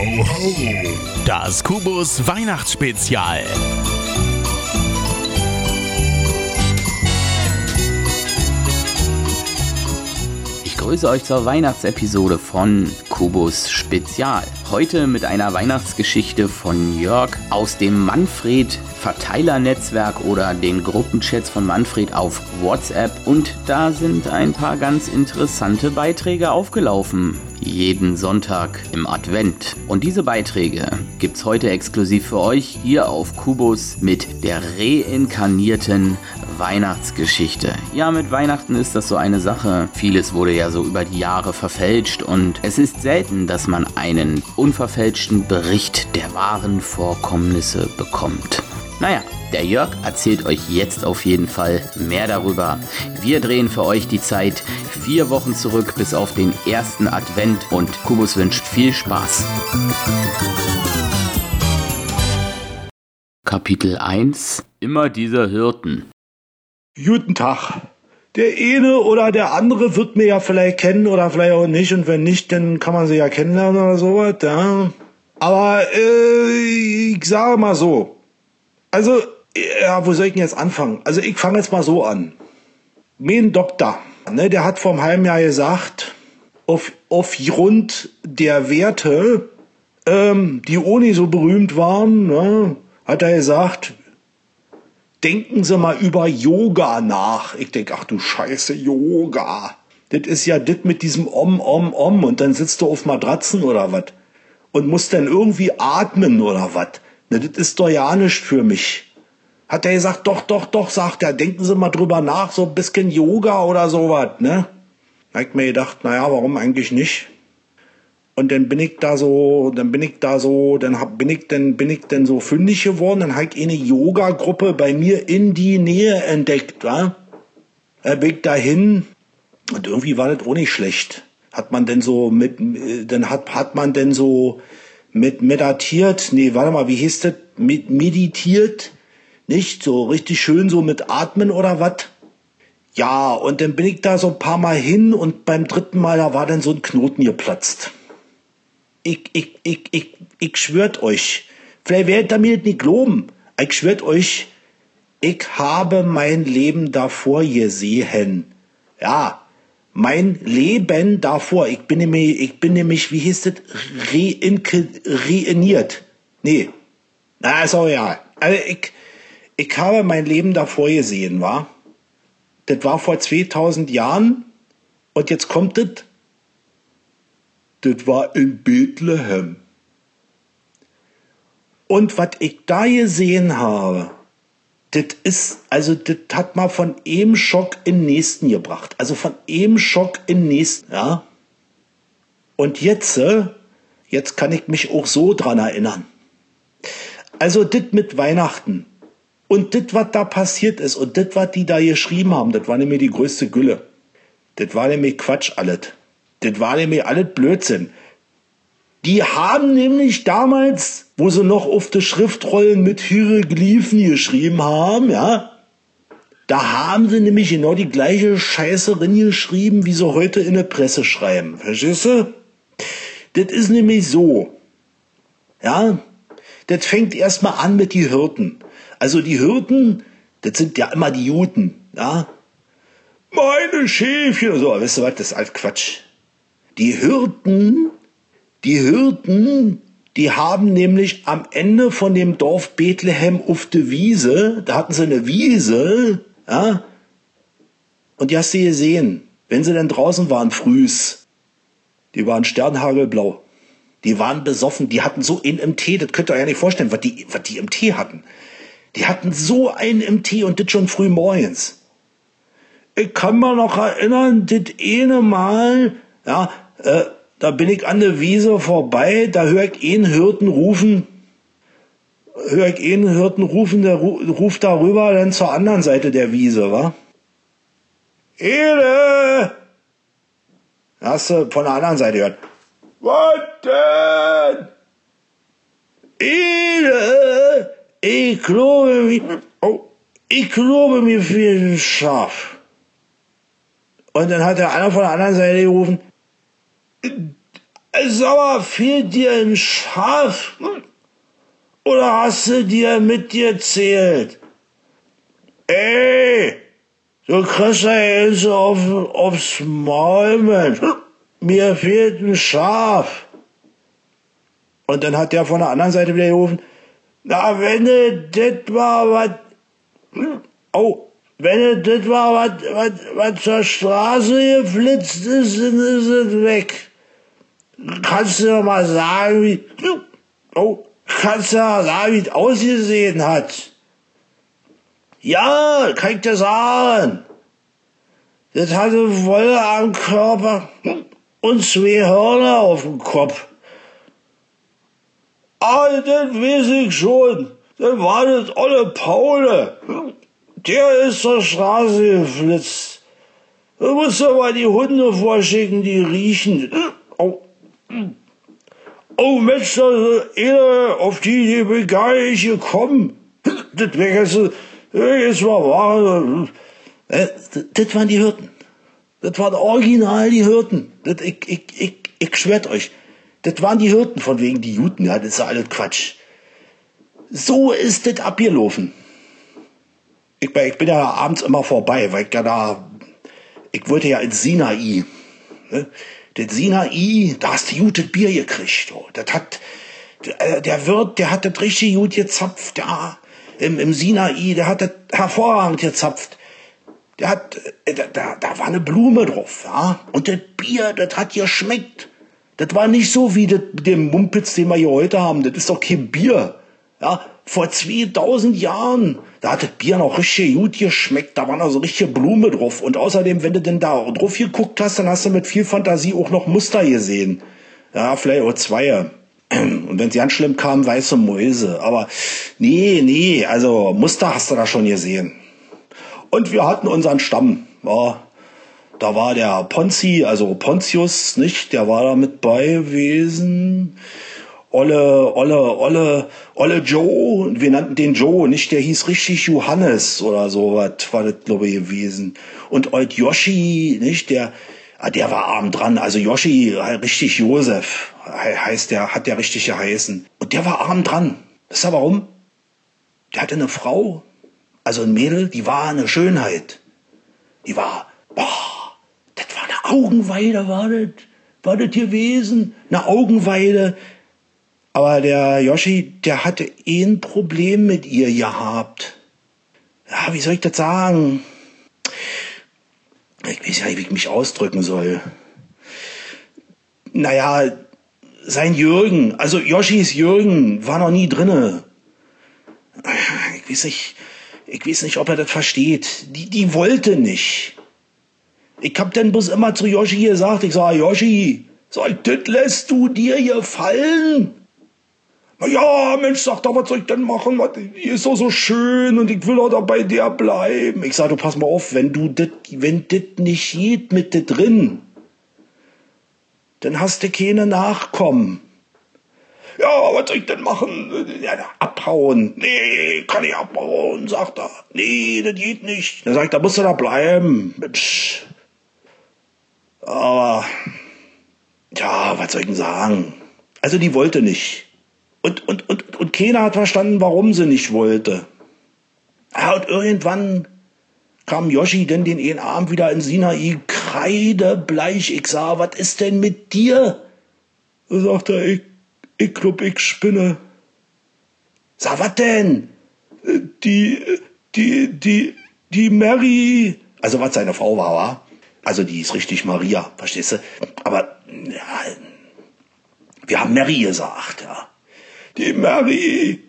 ho, ho. Das Kubus Weihnachtsspezial. Ich grüße euch zur Weihnachtsepisode von Kubus Spezial. Heute mit einer Weihnachtsgeschichte von Jörg aus dem Manfred Verteilernetzwerk oder den Gruppenchats von Manfred auf WhatsApp und da sind ein paar ganz interessante Beiträge aufgelaufen. Jeden Sonntag im Advent. Und diese Beiträge gibt's heute exklusiv für euch hier auf Kubus mit der reinkarnierten Weihnachtsgeschichte. Ja, mit Weihnachten ist das so eine Sache. Vieles wurde ja so über die Jahre verfälscht und es ist selten, dass man einen unverfälschten Bericht der wahren Vorkommnisse bekommt. Naja, der Jörg erzählt euch jetzt auf jeden Fall mehr darüber. Wir drehen für euch die Zeit vier Wochen zurück bis auf den ersten Advent und Kubus wünscht viel Spaß. Kapitel 1 Immer dieser Hirten. Guten Tag. Der eine oder der andere wird mir ja vielleicht kennen oder vielleicht auch nicht. Und wenn nicht, dann kann man sie ja kennenlernen oder sowas. Ja. Aber äh, ich sage mal so. Also, ja, wo soll ich denn jetzt anfangen? Also ich fange jetzt mal so an. Mein Doktor, ne, der hat vor einem halben Jahr gesagt, auf, aufgrund der Werte, ähm, die ohne so berühmt waren, ne, hat er gesagt, denken Sie mal über Yoga nach. Ich denke, ach du Scheiße, Yoga. Das ist ja das mit diesem Om, Om, Om und dann sitzt du auf Matratzen oder was. Und musst dann irgendwie atmen oder was. Das ist doch ja nicht für mich. Hat er gesagt, doch, doch, doch, sagt er, denken Sie mal drüber nach, so ein bisschen Yoga oder sowas, ne? Da hab ich mir gedacht, naja, warum eigentlich nicht? Und dann bin ich da so, dann bin ich da so, dann hab, bin ich dann, bin ich dann so fündig geworden, dann habe ich eine Yoga-Gruppe bei mir in die Nähe entdeckt, wa? Da bin ich dahin und irgendwie war das auch nicht schlecht. Hat man denn so mit, dann hat, hat man denn so mit meditiert, nee, warte mal, wie hieß das? Mit meditiert, nicht? So richtig schön so mit Atmen oder was? Ja, und dann bin ich da so ein paar Mal hin und beim dritten Mal, da war dann so ein Knoten geplatzt. Ich, ich, ich, ich, ich schwört euch, vielleicht werdet ihr mir das nicht glauben, ich schwört euch, ich habe mein Leben davor gesehen. Ja, mein Leben davor. Ich bin nämlich, ich bin nämlich, wie hieß das, reiniert. Nee, na, ist auch ja. Also ich, ich habe mein Leben davor gesehen, war. Das war vor 2000 Jahren und jetzt kommt das. Das war in Bethlehem. Und was ich da gesehen habe, das ist, also das hat mal von einem Schock in nächsten gebracht. Also von einem Schock in nächsten, ja. Und jetzt, äh, jetzt kann ich mich auch so dran erinnern. Also das mit Weihnachten und das, was da passiert ist und das, was die da geschrieben haben, das war nämlich die größte Gülle. Das war nämlich Quatsch alles. Das war nämlich alles Blödsinn. Die haben nämlich damals, wo sie noch auf die Schriftrollen mit Hieroglyphen geschrieben haben, ja, da haben sie nämlich genau die gleiche Scheiße drin geschrieben, wie sie heute in der Presse schreiben. Verstehst du? Das ist nämlich so. Ja, das fängt erstmal an mit die Hirten. Also die Hirten, das sind ja immer die Juden, ja. Meine Schäfchen, so, weißt du was, das ist alt Quatsch. Die Hirten, die Hirten, die haben nämlich am Ende von dem Dorf Bethlehem auf der Wiese, da hatten sie eine Wiese, ja, und die hast du gesehen, wenn sie denn draußen waren, frühs, die waren sternhagelblau. Die waren besoffen, die hatten so einen im Tee, das könnt ihr euch ja nicht vorstellen, was die, was die im Tee hatten. Die hatten so einen im Tee und das schon früh morgens. Ich kann mir noch erinnern, das eine Mal, ja, äh, da bin ich an der Wiese vorbei, da höre ich einen Hirten rufen, höre ich einen Hirten rufen, der ruft darüber dann zur anderen Seite der Wiese, wa? Ede! Hast du von der anderen Seite gehört. Was denn? Ede! Ich glaube mir, oh, ich glaube mir für ein Schaf. Und dann hat der einer von der anderen Seite gerufen, Mal, fehlt dir ein Schaf? Oder hast du dir mit dir zählt? Ey, du kriegst ja jetzt auf, aufs Maul, Mensch. Mir fehlt ein Schaf. Und dann hat der von der anderen Seite wieder gerufen, na, wenn du das war, was, oh, wenn du das war, was, was, was zur Straße geflitzt ist, dann ist es weg. Kannst du doch mal sagen, wie, oh, kannst du mal sagen, wie es ausgesehen hat? Ja, kann ich dir sagen. Das hatte Wolle am Körper und zwei Hörner auf dem Kopf. Ah, das weiß ich schon. Das war das olle Paule. Der ist zur Straße geflitzt. Du musst aber die Hunde vorschicken, die riechen. Oh, oh Mensch, einer auf die Idee bin gar nicht gekommen. Das wäre jetzt, jetzt mal wahr. Äh, Das waren die Hirten. Das waren original die Hirten. Das, ich, ich, ich, ich schwört euch. Das waren die Hirten von wegen die Juden. Ja, das ist ja alles Quatsch. So ist das abgelaufen. Ich, ich bin ja abends immer vorbei, weil ich ja da, ich wollte ja ins Sinai. Ne? Das Sinai, da hast du gutes Bier gekriegt. Oh. Das hat, der, der Wirt, der hat das richtig gut gezapft, ja. Im, im Sinai, der hat das hervorragend gezapft. Der hat, äh, da, da, da war eine Blume drauf, ja. Und das Bier, das hat geschmeckt. Das war nicht so wie das, dem Mumpitz, den wir hier heute haben. Das ist doch kein Bier. Ja, vor 2000 Jahren, da hat das Bier noch richtig gut geschmeckt. Da war noch so richtige Blume drauf. Und außerdem, wenn du denn da drauf geguckt hast, dann hast du mit viel Fantasie auch noch Muster gesehen. Ja, vielleicht auch zwei. Und wenn sie ganz schlimm kamen, weiße Mäuse. Aber nee, nee, also Muster hast du da schon gesehen. Und wir hatten unseren Stamm. Ja, da war der Ponzi, also Pontius, nicht? Der war da mit bei gewesen. Olle, Olle, Olle, Olle Joe, wir nannten den Joe, nicht? Der hieß richtig Johannes oder so, was war das, glaube ich, gewesen. Und Old Yoshi, nicht? Der, ah, der war arm dran. Also Yoshi, äh, richtig Josef, he- heißt der, hat der richtig geheißen. Und der war arm dran. Wisst ihr warum? Der hatte eine Frau, also ein Mädel, die war eine Schönheit. Die war, boah, das war eine Augenweide, war das, war das gewesen, eine Augenweide. Aber der Yoshi, der hatte eh ein Problem mit ihr gehabt. Ja, wie soll ich das sagen? Ich weiß ja nicht, wie ich mich ausdrücken soll. Naja, sein Jürgen, also Yoshis Jürgen, war noch nie drinne. Ich weiß nicht, ich weiß nicht, ob er das versteht. Die, die wollte nicht. Ich hab dann bloß immer zu Yoshi gesagt, ich sag, Yoshi, sag, das lässt du dir gefallen? Na ja, Mensch, sag doch, was soll ich denn machen? Was, die ist doch so schön und ich will doch da bei der bleiben. Ich sag, du pass mal auf, wenn du das, wenn das nicht geht mit dir drin, dann hast du keine Nachkommen. Ja, was soll ich denn machen? Ja, abhauen. Nee, kann ich abhauen, sagt er. Nee, das geht nicht. Dann sag ich, da musst du da bleiben. Mensch. Aber, ja, was soll ich denn sagen? Also die wollte nicht. Und, und, und, und keiner hat verstanden, warum sie nicht wollte. Ja, und irgendwann kam Yoshi denn den einen Abend wieder in Sinai, kreidebleich. Ich sah, was ist denn mit dir? Da sagt er, ich, ich glaub, ich spinne. Sag, was denn? Die, die, die, die Mary, also was seine Frau war, war? Also die ist richtig Maria, verstehst du? Aber, ja, wir haben Mary gesagt, ja. Die Mary,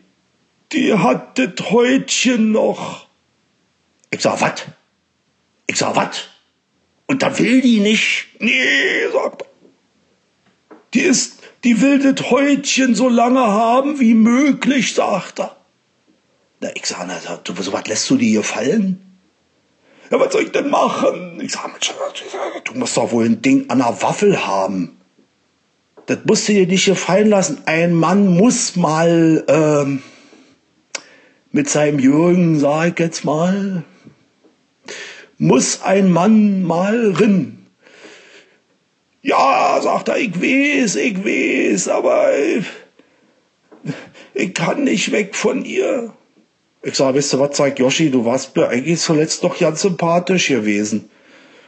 die hat das Häutchen noch. Ich sag, was? Ich sag, was? Und da will die nicht. Nee, sagt. Die ist, die will das Häutchen so lange haben wie möglich, sagt er. Na, ich sag, na, du, so was lässt du dir hier fallen? Ja, was soll ich denn machen? Ich sag, du musst doch wohl ein Ding an der Waffel haben. Das musst du dir nicht gefallen lassen. Ein Mann muss mal ähm, mit seinem Jürgen, sag ich jetzt mal, muss ein Mann mal rin. Ja, sagt er, ich weiß, ich weiß, aber ich, ich kann nicht weg von ihr. Ich sag, weißt du was, sagt Yoshi, du warst mir eigentlich zuletzt doch ganz sympathisch gewesen.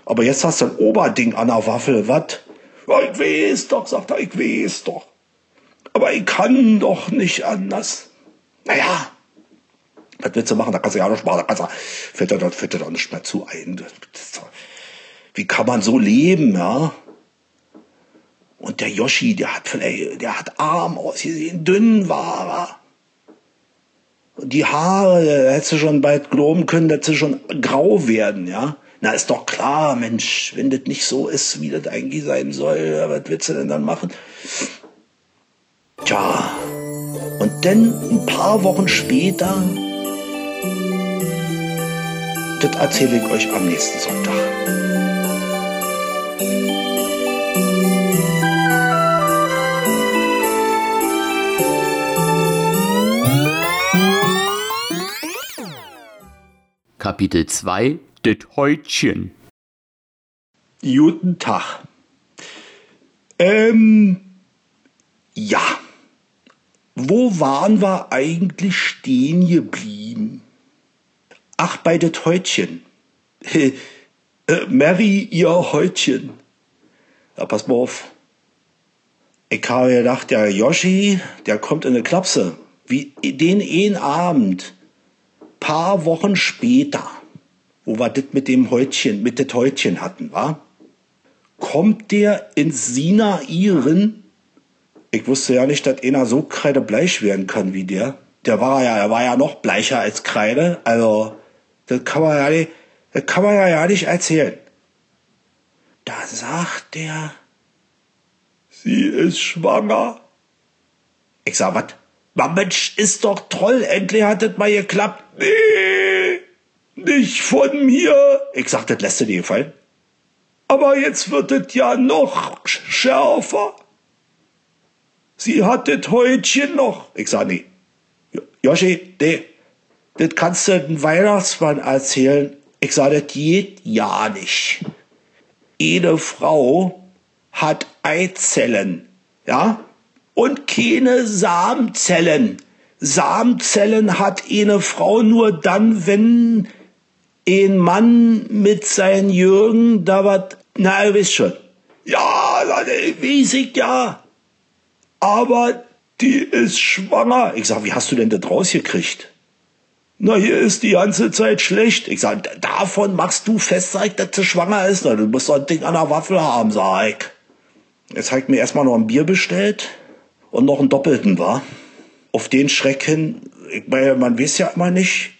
Aber jetzt hast du ein Oberding an der Waffel, was? Ja, ich weiß doch, sagt er, ich weiß doch. Aber ich kann doch nicht anders. Naja, was willst du machen? Da kannst du ja nicht machen. Da kannst du, fällt dir, fällt dir doch nicht mehr zu ein. Wie kann man so leben, ja? Und der Yoshi, der hat vielleicht, der hat arm ausgesehen, dünn war er. Und die Haare, da hättest du schon bald glauben können, dass sie schon grau werden, ja? Na, ist doch klar, Mensch, wenn das nicht so ist, wie das eigentlich sein soll, was willst du denn dann machen? Tja, und dann ein paar Wochen später, das erzähle ich euch am nächsten Sonntag. Kapitel 2 Det Häutchen Guten Tag. Ähm, ja. Wo waren wir eigentlich stehen geblieben? Ach, bei det Häutchen. äh, Mary, ihr Häutchen. Ja, pass mal auf. Ich habe gedacht, der Yoshi, der kommt in eine Klapse. Wie den einen Abend. Paar Wochen später, wo wir das mit dem Häutchen, mit det Häutchen hatten, war? Kommt der ins Sinairen? Ich wusste ja nicht, dass einer so kreidebleich werden kann wie der. Der war ja, der war ja noch bleicher als Kreide. Also, das kann man ja nicht, das kann man ja, ja nicht erzählen. Da sagt der, sie ist schwanger. Ich sag, was? Mensch, ist doch toll, endlich hat das mal geklappt. Nee, nicht von mir. Ich sag, das lässt du dir gefallen. Aber jetzt wird es ja noch schärfer. Sie hat das Häutchen noch. Ich sag, nee. Joshi, nee, das kannst du dem Weihnachtsmann erzählen. Ich sag, das geht ja nicht. Jede Frau hat Eizellen, ja? Und keine Samenzellen. Samenzellen hat eine Frau nur dann, wenn ein Mann mit seinen Jürgen da was, na, ihr wisst schon. Ja, weiß ich ja. Aber die ist schwanger. Ich sag, wie hast du denn das rausgekriegt? Na, hier ist die ganze Zeit schlecht. Ich sag, davon machst du fest, sag, dass sie schwanger ist. Du musst doch ein Ding an der Waffel haben, sag ich. Jetzt hat mir erstmal noch ein Bier bestellt und noch einen doppelten, war. Auf den Schreck hin, ich meine, man weiß ja immer nicht.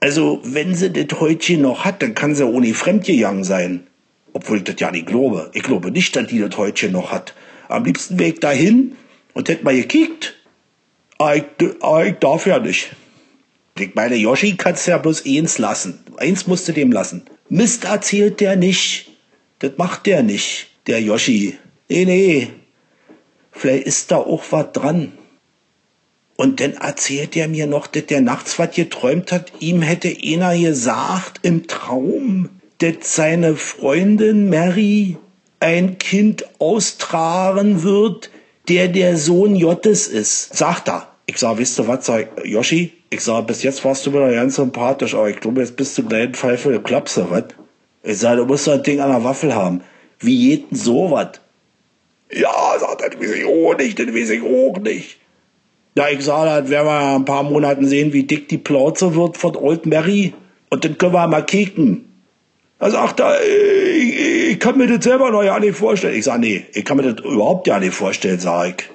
Also, wenn sie das Häutchen noch hat, dann kann sie ohne fremdgegangen sein. Obwohl ich das ja nicht glaube. Ich glaube nicht, dass die das Häutchen noch hat. Am liebsten ich dahin und hätte mal gekickt. Aber ich, aber ich darf ja nicht. Ich meine, Yoshi kannst ja bloß eins lassen. Eins musst du dem lassen. Mist erzählt der nicht. Das macht der nicht, der Yoshi. Nee, nee. Vielleicht ist da auch was dran. Und dann erzählt er mir noch, dass der nachts was geträumt hat. Ihm hätte einer gesagt im Traum, dass seine Freundin Mary ein Kind austragen wird, der der Sohn Jottes ist. Sagt er. Ich sag, wisst ihr was, sag ich, Yoshi, ich sag, bis jetzt warst du mir ganz sympathisch, aber ich glaube, jetzt bist du gleich Pfeife der Klapse, was? Ich sag, du musst doch ein Ding an der Waffel haben. Wie geht denn sowas? Ja, sagt er, das weiß ich auch nicht, das weiß ich auch nicht. Ja, ich sag, das werden wir in ein paar Monaten sehen, wie dick die Plauze wird von Old Mary. Und dann können wir mal kicken. Da sagt er, ich, ich kann mir das selber noch ja nicht vorstellen. Ich sag, nee, ich kann mir das überhaupt ja nicht vorstellen, sag ich.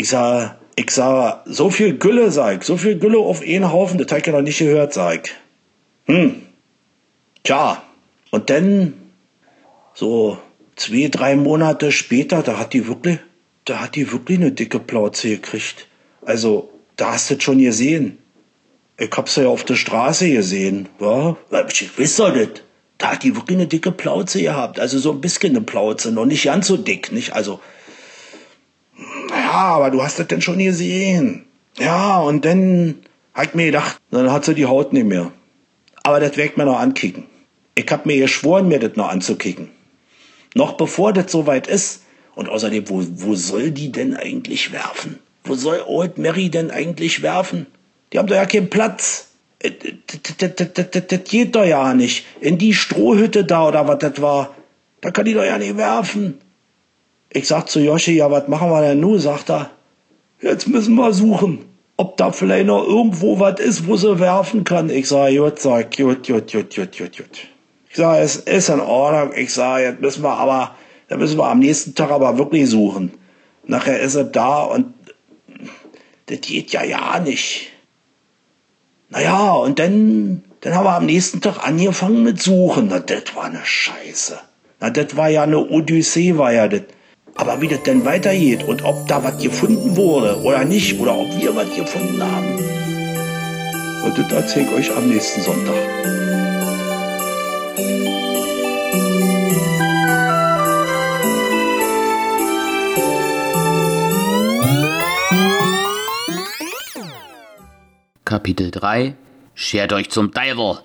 Ich sag, ich sag, so viel Gülle, sag ich, so viel Gülle auf einen Haufen, das hab ich ja noch nicht gehört, sag ich. Hm. Tja. Und dann, so zwei, drei Monate später, da hat die wirklich, da hat die wirklich eine dicke Plauze gekriegt. Also, da hast du es schon gesehen. Ich hab's ja auf der Straße gesehen, wa? Ich weiß doch nicht. Da hat die wirklich eine dicke Plauze gehabt. Also so ein bisschen eine Plauze, noch nicht ganz so dick, nicht? Also, ja, aber du hast das denn schon gesehen. Ja, und dann ich mir gedacht, dann hat sie die Haut nicht mehr. Aber das werde ich mir noch ankicken. Ich hab mir geschworen, mir das noch anzukicken. Noch bevor das soweit ist. Und außerdem, wo, wo soll die denn eigentlich werfen? Wo soll Old Mary denn eigentlich werfen? Die haben doch ja keinen Platz. Äh, das geht doch ja nicht. In die Strohhütte da oder was das war. Da kann die doch ja nicht werfen. Ich sag zu Yoshi, ja, was machen wir denn nun? Sagt er, jetzt müssen wir suchen, ob da vielleicht noch irgendwo was ist, wo sie werfen kann. Ich sag, gut, sag, gut, gut, gut, gut, gut, gut. Ich sag, es ist in Ordnung. Ich sag, jetzt müssen wir aber, da müssen wir am nächsten Tag aber wirklich suchen. Nachher ist er da und das geht ja ja nicht. Naja, und dann, dann haben wir am nächsten Tag angefangen mit Suchen. Na, das war eine Scheiße. Na, das war ja eine Odyssee, war ja das. Aber wie das denn weitergeht und ob da was gefunden wurde oder nicht, oder ob wir was gefunden haben, und das erzähle ich euch am nächsten Sonntag. Kapitel 3 Schert euch zum Teufel!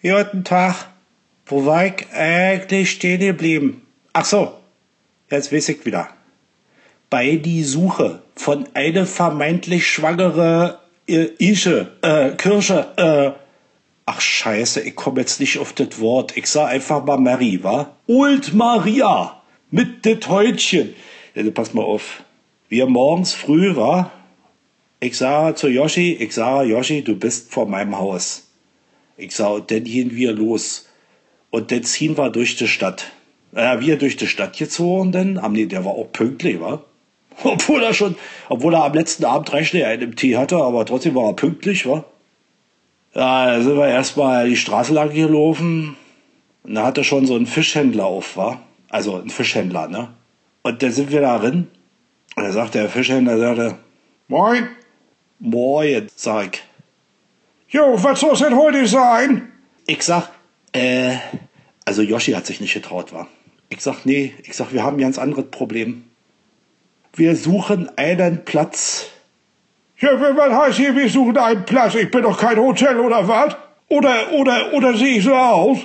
Guten Tag. Wo war ich eigentlich stehen geblieben? Ach so, jetzt weiß ich wieder. Bei die Suche von eine vermeintlich schwangere äh, Ische, äh, Kirsche, äh, ach scheiße, ich komme jetzt nicht auf das Wort. Ich sag einfach mal Mary, wa? Old Maria mit det Häutchen. Also pass mal auf. Wir morgens früh, wa? Ich sah zu Yoshi, ich sah, Yoshi, du bist vor meinem Haus. Ich sah, dann gehen wir los. Und dann ziehen wir durch die Stadt. Naja, wir durch die Stadt gezogen dann. Am, nee, der war auch pünktlich, wa? Obwohl er schon, obwohl er am letzten Abend drei Schnee einen im Tee hatte, aber trotzdem war er pünktlich, wa? Ja, da sind wir erstmal die Straße lang gelaufen. Und da hatte schon so ein Fischhändler auf, wa? Also ein Fischhändler, ne? Und dann sind wir da drin. Und da sagt der Fischhändler, sagte, Moin. Moin, sag ich. Jo, was soll's denn heute sein? Ich sag, äh, also Yoshi hat sich nicht getraut, war. Ich sag, nee, ich sag, wir haben ein ganz anderes Problem. Wir suchen einen Platz. Ja, was heißt hier, wir suchen einen Platz? Ich bin doch kein Hotel oder was? Oder, oder, oder sehe ich so aus?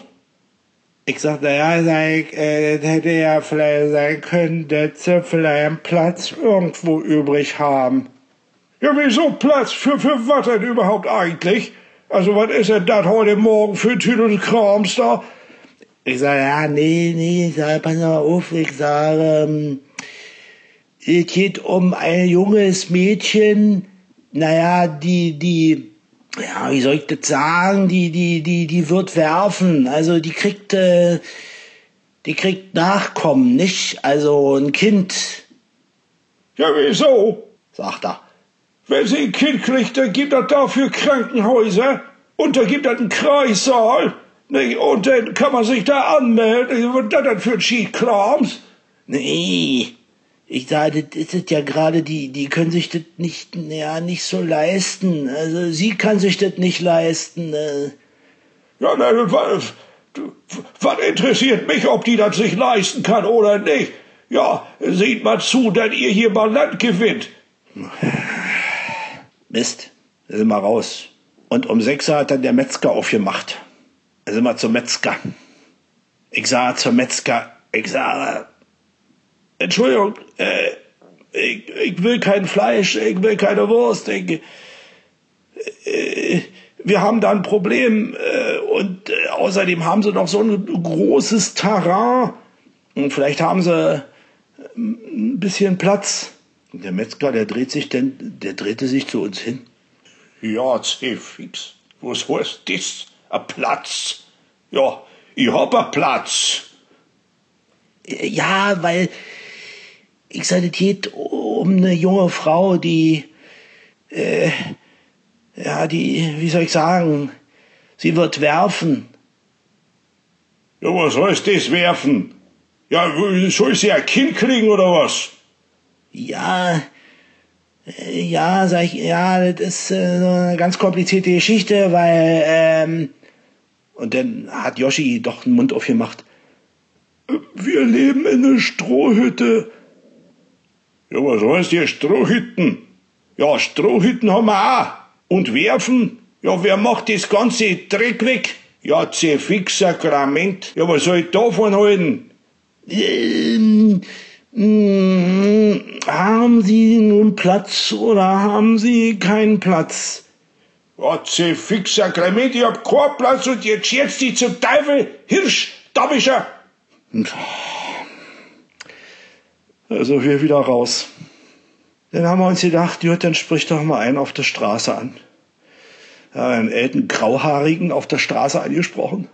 Ich sag, naja, äh, das hätte ja vielleicht sein können, dass sie vielleicht einen Platz irgendwo übrig haben. Ja, wieso Platz? Für, für was denn überhaupt eigentlich? Also, was ist denn das heute Morgen für Tüte Krams da? Ich sage, ja, nee, nee, ich sage, pass mal auf, ich sage, ähm, es geht um ein junges Mädchen, naja, die, die, ja, wie soll ich das sagen, die, die, die, die wird werfen, also die kriegt, äh, die kriegt Nachkommen, nicht? Also ein Kind. Ja, wieso? sagt er. Wenn sie ein Kind kriegt, dann gibt es dafür Krankenhäuser und da gibt es einen Kreissaal. Nee, und dann kann man sich da anmelden. Was das denn für ein Skikrams? Nee, ich sage, das ist ja gerade die, die können sich das nicht, ja, nicht so leisten. Also sie kann sich das nicht leisten. Äh. Ja, na, was, was interessiert mich, ob die das sich leisten kann oder nicht? Ja, seht mal zu, dass ihr hier mal Land gewinnt. Mist, da sind wir raus. Und um sechs hat dann der Metzger aufgemacht. Da sind wir zum Metzger. Ich sah zum Metzger, ich sah, Entschuldigung, äh, ich, ich will kein Fleisch, ich will keine Wurst, ich, äh, wir haben da ein Problem äh, und äh, außerdem haben sie noch so ein großes Terrain und vielleicht haben sie ein bisschen Platz. Der Metzger, der dreht sich denn, der drehte sich zu uns hin. Ja, fix. Was heißt das? Ein Platz? Ja, ich hab einen Platz. Ja, weil ich sage, es geht um eine junge Frau, die, äh, ja, die, wie soll ich sagen, sie wird werfen. Ja, was heißt das werfen? Ja, soll sie ein Kind kriegen oder was? Ja, äh, ja, sag ich, ja, das ist äh, so eine ganz komplizierte Geschichte, weil, ähm, und dann hat Yoshi doch den Mund aufgemacht. Wir leben in einer Strohhütte. Ja, was heißt hier Strohhütten? Ja, Strohhütten haben wir auch. Und werfen? Ja, wer macht das ganze Dreck weg? Ja, Zefix-Sakrament. Ja, was soll ich davon halten? Ähm, haben Sie nun Platz oder haben Sie keinen Platz? Ja, Zefix-Sakrament, ich hab keinen Platz und jetzt jetzt die zum Teufel, Hirsch, Dabischer. Also wir wieder raus. Dann haben wir uns gedacht, gut, dann sprich doch mal einen auf der Straße an. Ja, einen älten Grauhaarigen auf der Straße angesprochen.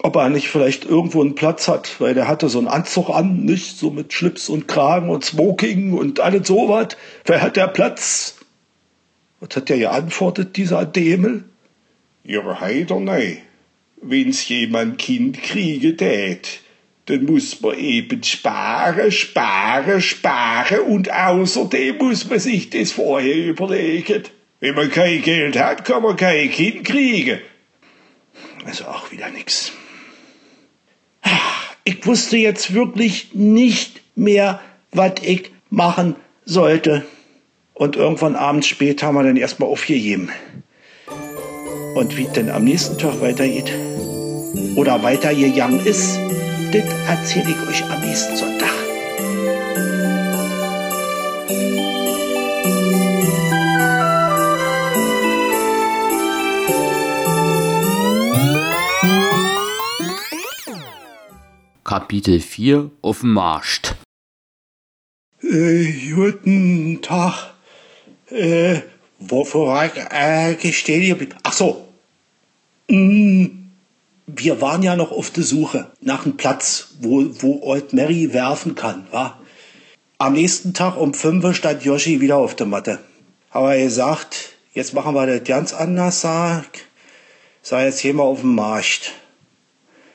Ob er nicht vielleicht irgendwo einen Platz hat, weil der hatte so einen Anzug an, nicht? So mit Schlips und Kragen und Smoking und alles sowas. Wer hat der Platz? Was hat der geantwortet, dieser Dämel? Ja, heider nei. Wenn's jemand Kind kriege tät, dann muss man eben sparen, sparen, sparen und außerdem muss man sich das vorher überlegen. Wenn man kein Geld hat, kann man kein Kind kriegen. Also auch wieder nix. Ich wusste jetzt wirklich nicht mehr, was ich machen sollte. Und irgendwann abends spät haben wir dann erstmal aufgegeben. Und wie denn am nächsten Tag weitergeht oder weitergegangen ist, das erzähle ich euch am nächsten Sonntag. Kapitel 4 auf dem Marsch. Äh, guten Tag. Äh, ich äh, stehen geblieben? Ach so. Mm, wir waren ja noch auf der Suche nach einem Platz, wo, wo Old Mary werfen kann, wa? Am nächsten Tag um 5 Uhr stand Yoshi wieder auf der Matte. Aber er gesagt, jetzt machen wir das ganz anders, sag, sag jetzt hier mal auf dem Markt.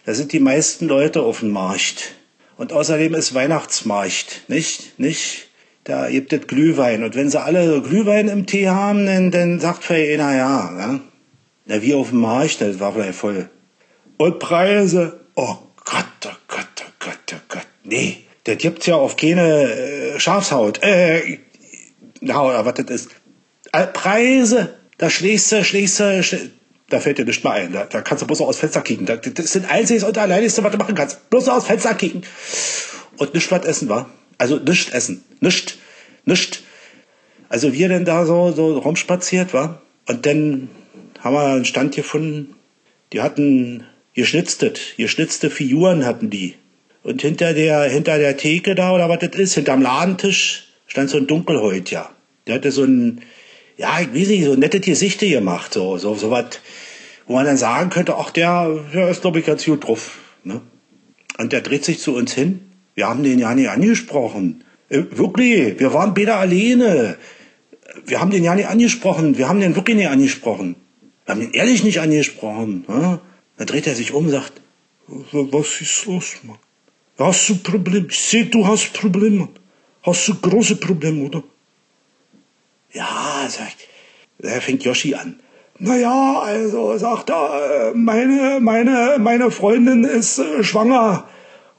Da sind die meisten Leute auf dem Markt. Und außerdem ist Weihnachtsmarkt, nicht? Nicht? Da gibt es Glühwein. Und wenn sie alle Glühwein im Tee haben, dann, dann sagt vielleicht einer ja. Ne? Na, wie auf dem Markt, das war vielleicht voll. Und Preise, oh Gott, oh Gott, oh Gott, oh Gott. Nee, das gibt's ja auf keine äh, Schafshaut. Äh, na, oder was das ist. Äh, Preise, da schlägst du, schlägst du, schlägst, da fällt dir nicht mal ein. Da, da kannst du bloß noch aus Fenster kicken. Da, das sind einziges und alleinigste, was du machen kannst. Bloß aus Fenster kicken. Und nicht was essen, war. Also nicht essen. Nicht. Nicht. Also wir denn da so, so rumspaziert, war. Und dann haben wir einen Stand gefunden. Die hatten geschnitztet, geschnitzte Figuren hatten die. Und hinter der, hinter der Theke da, oder was das ist, hinterm Ladentisch, stand so ein Dunkelhäutcher. Der hatte so ein, ja, ich weiß nicht, so nette Gesichter gemacht, so, so, so was, wo man dann sagen könnte, ach, der, der ist, glaube ich, ganz gut drauf, ne? Und der dreht sich zu uns hin. Wir haben den ja nicht angesprochen. Äh, wirklich, wir waren beide alleine. Wir haben den ja nicht angesprochen. Wir haben den wirklich nicht angesprochen. Wir haben den ehrlich nicht angesprochen. Ne? Dann dreht er sich um und sagt, was ist los, Mann? Hast du Probleme? Ich sehe, du hast Probleme. Hast du große Probleme, oder? Ja, sagt, da fängt Yoshi an. Naja, also sagt er, meine, meine, meine Freundin ist äh, schwanger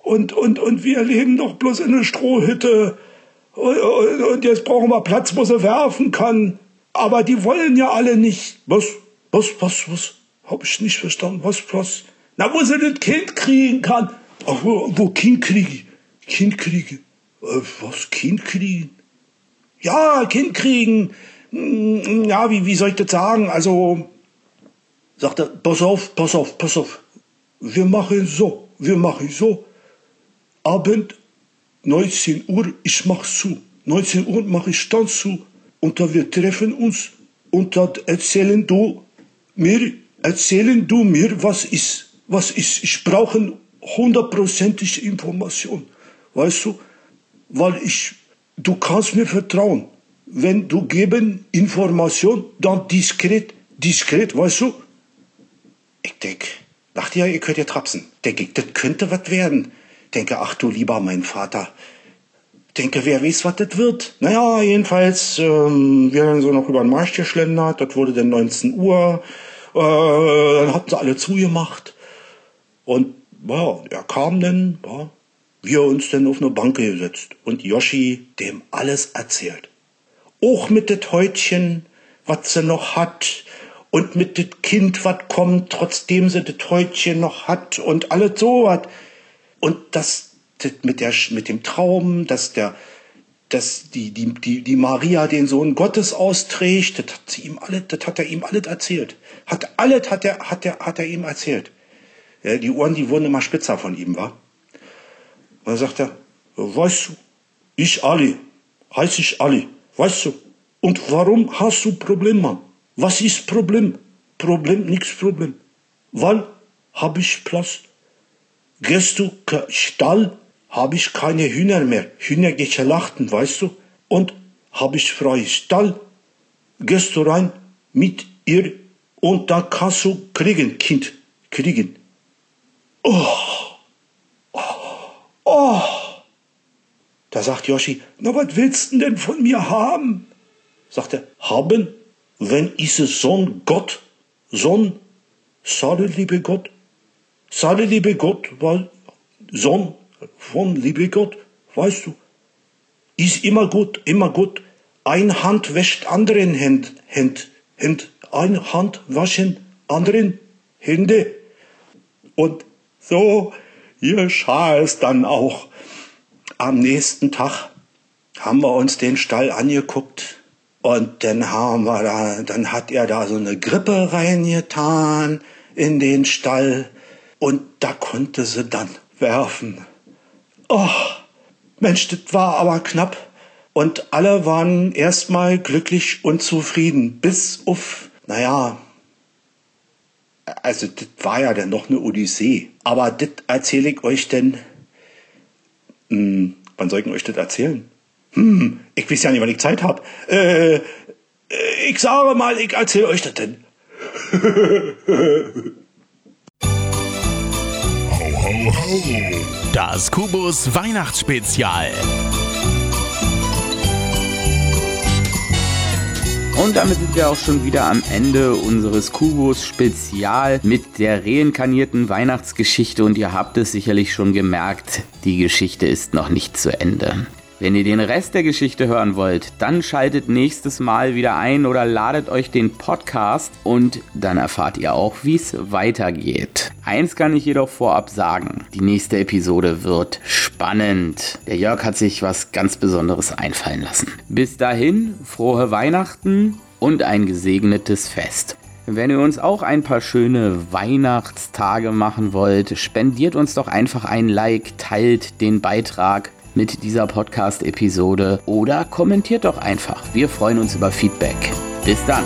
und, und, und wir leben doch bloß in einer Strohhütte und, jetzt brauchen wir Platz, wo sie werfen kann. Aber die wollen ja alle nicht. Was? Was, was, was? Hab ich nicht verstanden. Was, was? Na, wo sie das Kind kriegen kann. Ach, wo, wo Kind kriege? Kind kriege? Äh, was, Kind kriegen? Ja, Kind kriegen. Hm, Ja, wie, wie soll ich das sagen? Also, sagt er, pass auf, pass auf, pass auf. Wir machen so, wir machen so. Abend, 19 Uhr, ich mach zu. 19 Uhr mache ich dann zu. Und da wir treffen uns und dann erzählen du mir, erzählen du mir, was ist, was ist. Ich brauche hundertprozentige Information. Weißt du? Weil ich, du kannst mir vertrauen. Wenn du geben Information, dann diskret, diskret, weißt du? Ich denk, dachte ja, ihr könnt ja trapsen. Denke ich, das könnte was werden. Denke, ach du lieber mein Vater. Denke, wer weiß, was das wird. Naja, jedenfalls, ähm, wir haben so noch über den Marsch geschlendert. Das wurde dann 19 Uhr. Äh, dann hatten sie alle zugemacht. Und ja, er kam dann, ja, wir uns dann auf eine Bank gesetzt und Yoshi dem alles erzählt. Auch mit det Häutchen, was sie noch hat und mit dem Kind was kommt, trotzdem sie das Häutchen noch hat und alles so was. Und das, das mit, der, mit dem Traum, dass der, dass die, die, die, die Maria den Sohn Gottes austrägt, das hat sie ihm alles, das hat er ihm alles erzählt. Hat alles hat er, hat er, hat er ihm erzählt. Ja, die Ohren, die wurden immer spitzer von ihm, war. Und dann sagt er, weißt du, ich Ali, heiß ich Ali, weißt du, und warum hast du Probleme? Was ist Problem? Problem, nichts Problem. Weil habe ich Platz. Gehst du Stall, habe ich keine Hühner mehr. Hühner geschlachten, weißt du? Und habe ich freie Stall. Gehst du rein mit ihr und da kannst du kriegen, Kind, kriegen. Oh, oh, oh. Sagt Yoshi, na was willst du denn von mir haben? Sagt er, haben? Wenn ist es Sohn Gott, Sohn, sage liebe Gott, sage liebe Gott, weil Sohn von liebe Gott, weißt du, ist immer gut, immer gut. Ein Hand wäscht anderen Hand, Hand, Hand, eine Hand waschen anderen Hände. Und so geschah es dann auch. Am nächsten Tag haben wir uns den Stall angeguckt und dann haben wir da, dann hat er da so eine Grippe reingetan in den Stall und da konnte sie dann werfen. Oh, Mensch, das war aber knapp. Und alle waren erstmal glücklich und zufrieden, bis auf, naja, also das war ja dann noch eine Odyssee. Aber das erzähle ich euch denn, hm, wann soll ich euch das erzählen? Hm, ich weiß ja nicht, wann ich Zeit habe. Äh, ich sage mal, ich erzähle euch das denn. Das Kubus Weihnachtsspezial. Und damit sind wir auch schon wieder am Ende unseres Kubus Spezial mit der reinkarnierten Weihnachtsgeschichte und ihr habt es sicherlich schon gemerkt, die Geschichte ist noch nicht zu Ende. Wenn ihr den Rest der Geschichte hören wollt, dann schaltet nächstes Mal wieder ein oder ladet euch den Podcast und dann erfahrt ihr auch, wie es weitergeht. Eins kann ich jedoch vorab sagen, die nächste Episode wird spannend. Der Jörg hat sich was ganz Besonderes einfallen lassen. Bis dahin, frohe Weihnachten und ein gesegnetes Fest. Wenn ihr uns auch ein paar schöne Weihnachtstage machen wollt, spendiert uns doch einfach ein Like, teilt den Beitrag mit dieser Podcast-Episode oder kommentiert doch einfach. Wir freuen uns über Feedback. Bis dann.